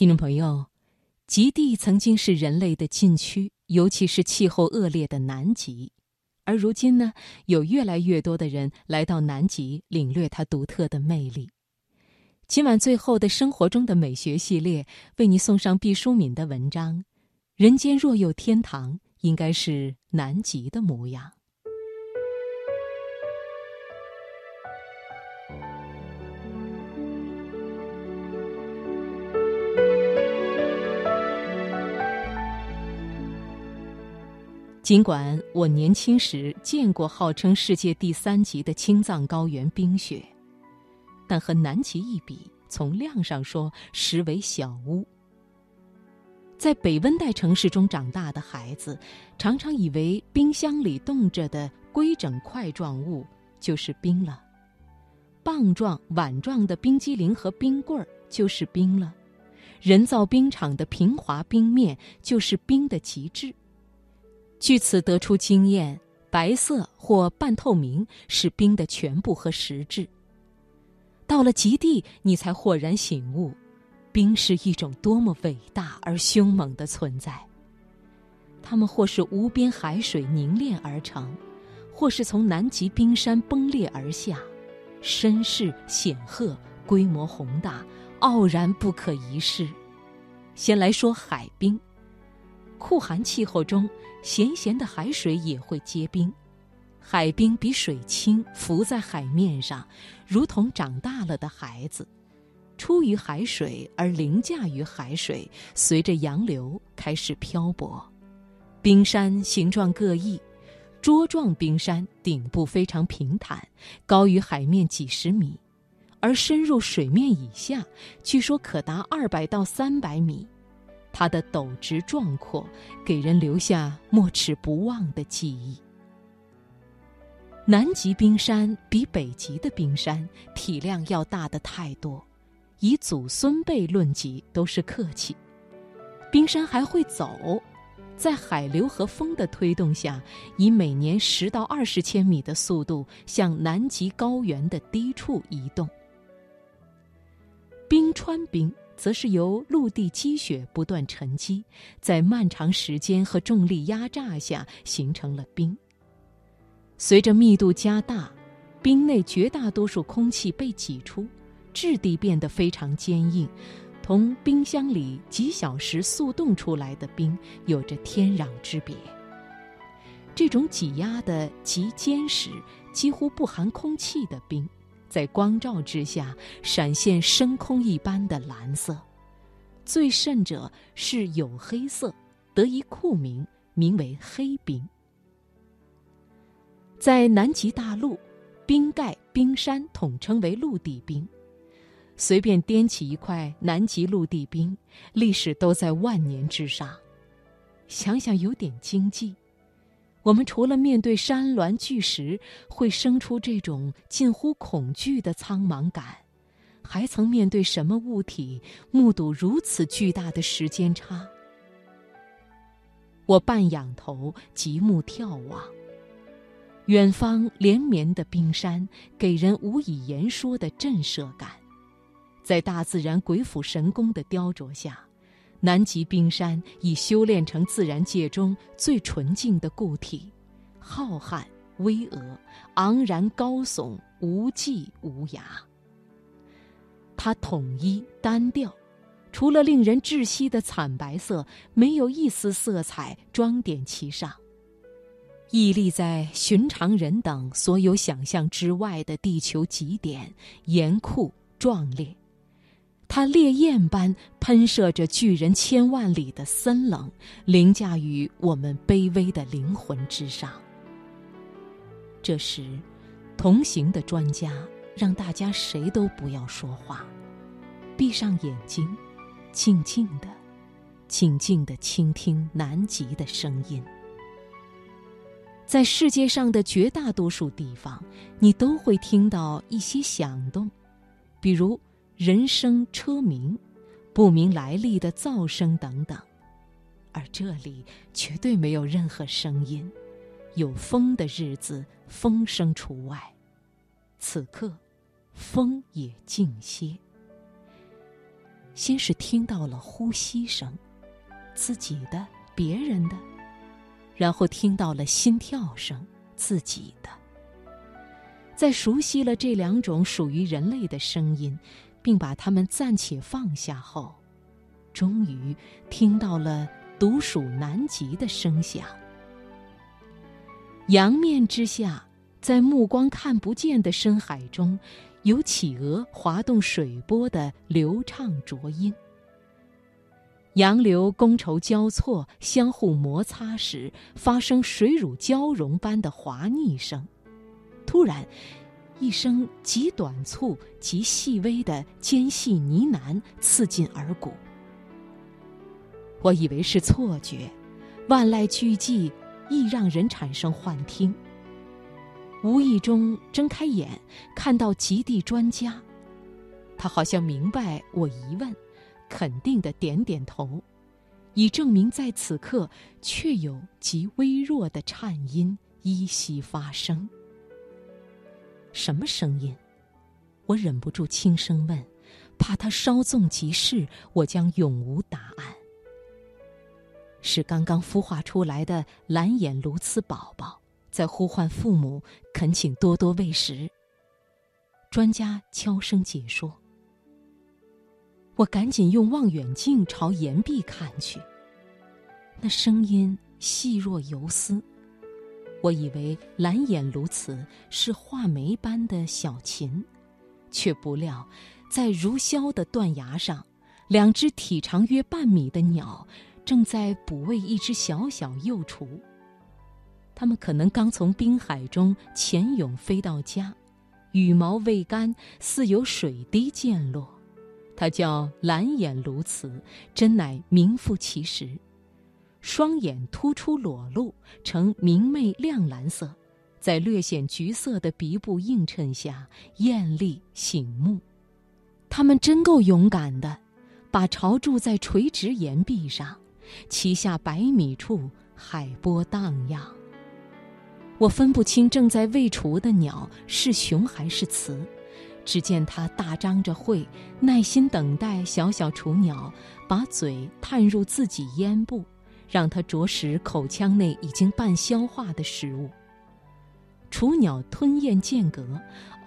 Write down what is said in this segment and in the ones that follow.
听众朋友，极地曾经是人类的禁区，尤其是气候恶劣的南极。而如今呢，有越来越多的人来到南极，领略它独特的魅力。今晚最后的生活中的美学系列，为你送上毕淑敏的文章《人间若有天堂，应该是南极的模样》。尽管我年轻时见过号称世界第三极的青藏高原冰雪，但和南极一比，从量上说实为小巫。在北温带城市中长大的孩子，常常以为冰箱里冻着的规整块状物就是冰了，棒状、碗状的冰激凌和冰棍儿就是冰了，人造冰场的平滑冰面就是冰的极致。据此得出经验：白色或半透明是冰的全部和实质。到了极地，你才豁然醒悟，冰是一种多么伟大而凶猛的存在。它们或是无边海水凝练而成，或是从南极冰山崩裂而下，身势显赫，规模宏大，傲然不可一世。先来说海冰。酷寒气候中，咸咸的海水也会结冰。海冰比水轻，浮在海面上，如同长大了的孩子，出于海水而凌驾于海水，随着洋流开始漂泊。冰山形状各异，桌状冰山顶部非常平坦，高于海面几十米，而深入水面以下，据说可达二百到三百米。它的陡直壮阔，给人留下没齿不忘的记忆。南极冰山比北极的冰山体量要大的太多，以祖孙辈论及都是客气。冰山还会走，在海流和风的推动下，以每年十到二十千米的速度向南极高原的低处移动。冰川冰。则是由陆地积雪不断沉积，在漫长时间和重力压榨下形成了冰。随着密度加大，冰内绝大多数空气被挤出，质地变得非常坚硬，同冰箱里几小时速冻出来的冰有着天壤之别。这种挤压的极坚实、几乎不含空气的冰。在光照之下，闪现深空一般的蓝色，最甚者是黝黑色，得一酷名，名为黑冰。在南极大陆，冰盖冰山统称为陆地冰，随便掂起一块南极陆地冰，历史都在万年之上。想想有点惊悸。我们除了面对山峦巨石会生出这种近乎恐惧的苍茫感，还曾面对什么物体目睹如此巨大的时间差？我半仰头，极目眺望，远方连绵的冰山给人无以言说的震慑感，在大自然鬼斧神工的雕琢下。南极冰山已修炼成自然界中最纯净的固体，浩瀚巍峨，昂然高耸，无际无涯。它统一单调，除了令人窒息的惨白色，没有一丝色彩装点其上。屹立在寻常人等所有想象之外的地球极点，严酷壮烈。它烈焰般喷射着巨人千万里的森冷，凌驾于我们卑微的灵魂之上。这时，同行的专家让大家谁都不要说话，闭上眼睛，静静的、静静的倾听南极的声音。在世界上的绝大多数地方，你都会听到一些响动，比如。人声车鸣，不明来历的噪声等等，而这里绝对没有任何声音。有风的日子，风声除外。此刻，风也静歇。先是听到了呼吸声，自己的、别人的，然后听到了心跳声，自己的。在熟悉了这两种属于人类的声音，并把它们暂且放下后，终于听到了独属南极的声响。阳面之下，在目光看不见的深海中。有企鹅滑动水波的流畅浊音，洋流觥筹交错、相互摩擦时发生水乳交融般的滑腻声。突然，一声极短促、极细微的尖细呢喃刺进耳骨。我以为是错觉，万籁俱寂，易让人产生幻听。无意中睁开眼，看到极地专家，他好像明白我疑问，肯定的点点头，以证明在此刻确有极微弱的颤音依稀发生。什么声音？我忍不住轻声问，怕他稍纵即逝，我将永无答案。是刚刚孵化出来的蓝眼鸬鹚宝宝。在呼唤父母，恳请多多喂食。专家悄声解说。我赶紧用望远镜朝岩壁看去，那声音细若游丝。我以为蓝眼鸬鹚是画眉般的小禽，却不料，在如削的断崖上，两只体长约半米的鸟正在哺喂一只小小幼雏。它们可能刚从冰海中潜泳飞到家，羽毛未干，似有水滴溅落。它叫蓝眼鸬鹚，真乃名副其实。双眼突出裸露，呈明媚亮蓝色，在略显橘色的鼻部映衬下，艳丽醒目。它们真够勇敢的，把巢筑在垂直岩壁上，其下百米处海波荡漾。我分不清正在喂雏的鸟是雄还是雌，只见它大张着喙，耐心等待小小雏鸟把嘴探入自己咽部，让它啄食口腔内已经半消化的食物。雏鸟吞咽间隔，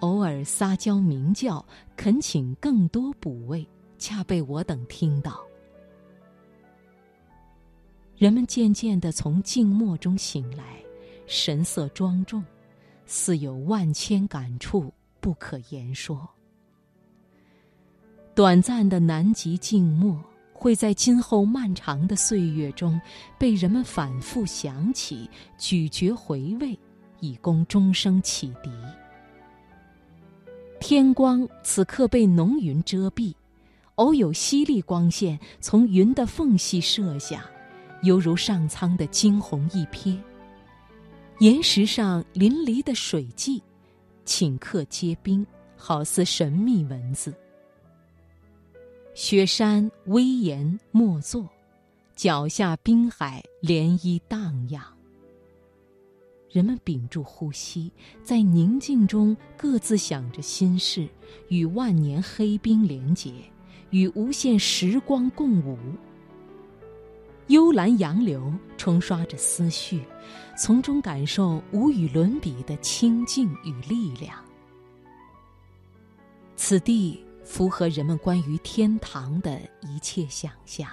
偶尔撒娇鸣叫，恳请更多补喂，恰被我等听到。人们渐渐地从静默中醒来。神色庄重，似有万千感触不可言说。短暂的南极静默，会在今后漫长的岁月中被人们反复想起、咀嚼回味，以供终生启迪。天光此刻被浓云遮蔽，偶有犀利光线从云的缝隙射下，犹如上苍的惊鸿一瞥。岩石上淋漓的水迹，顷刻结冰，好似神秘文字。雪山威严莫作，脚下冰海涟漪荡漾。人们屏住呼吸，在宁静中各自想着心事，与万年黑冰连结，与无限时光共舞。幽蓝洋流冲刷着思绪，从中感受无与伦比的清静与力量。此地符合人们关于天堂的一切想象。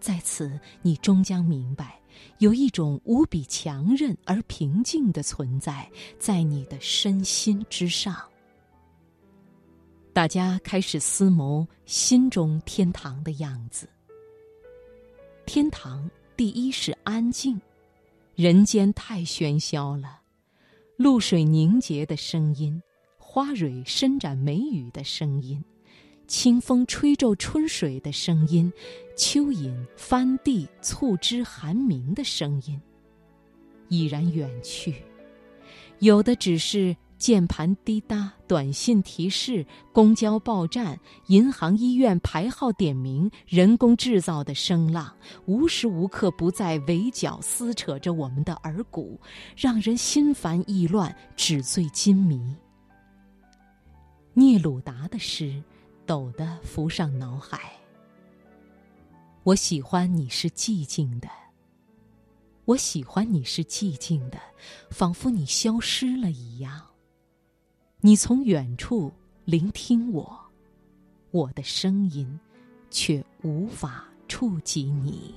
在此，你终将明白，有一种无比强韧而平静的存在，在你的身心之上。大家开始思谋心中天堂的样子。天堂第一是安静，人间太喧嚣了。露水凝结的声音，花蕊伸展眉宇的声音，清风吹皱春水的声音，蚯蚓翻地促织寒鸣的声音，已然远去。有的只是。键盘滴答，短信提示，公交报站，银行、医院排号点名，人工制造的声浪，无时无刻不在围剿撕扯着我们的耳骨，让人心烦意乱，纸醉金迷。聂鲁达的诗，陡地浮上脑海。我喜欢你是寂静的，我喜欢你是寂静的，仿佛你消失了一样。你从远处聆听我，我的声音却无法触及你。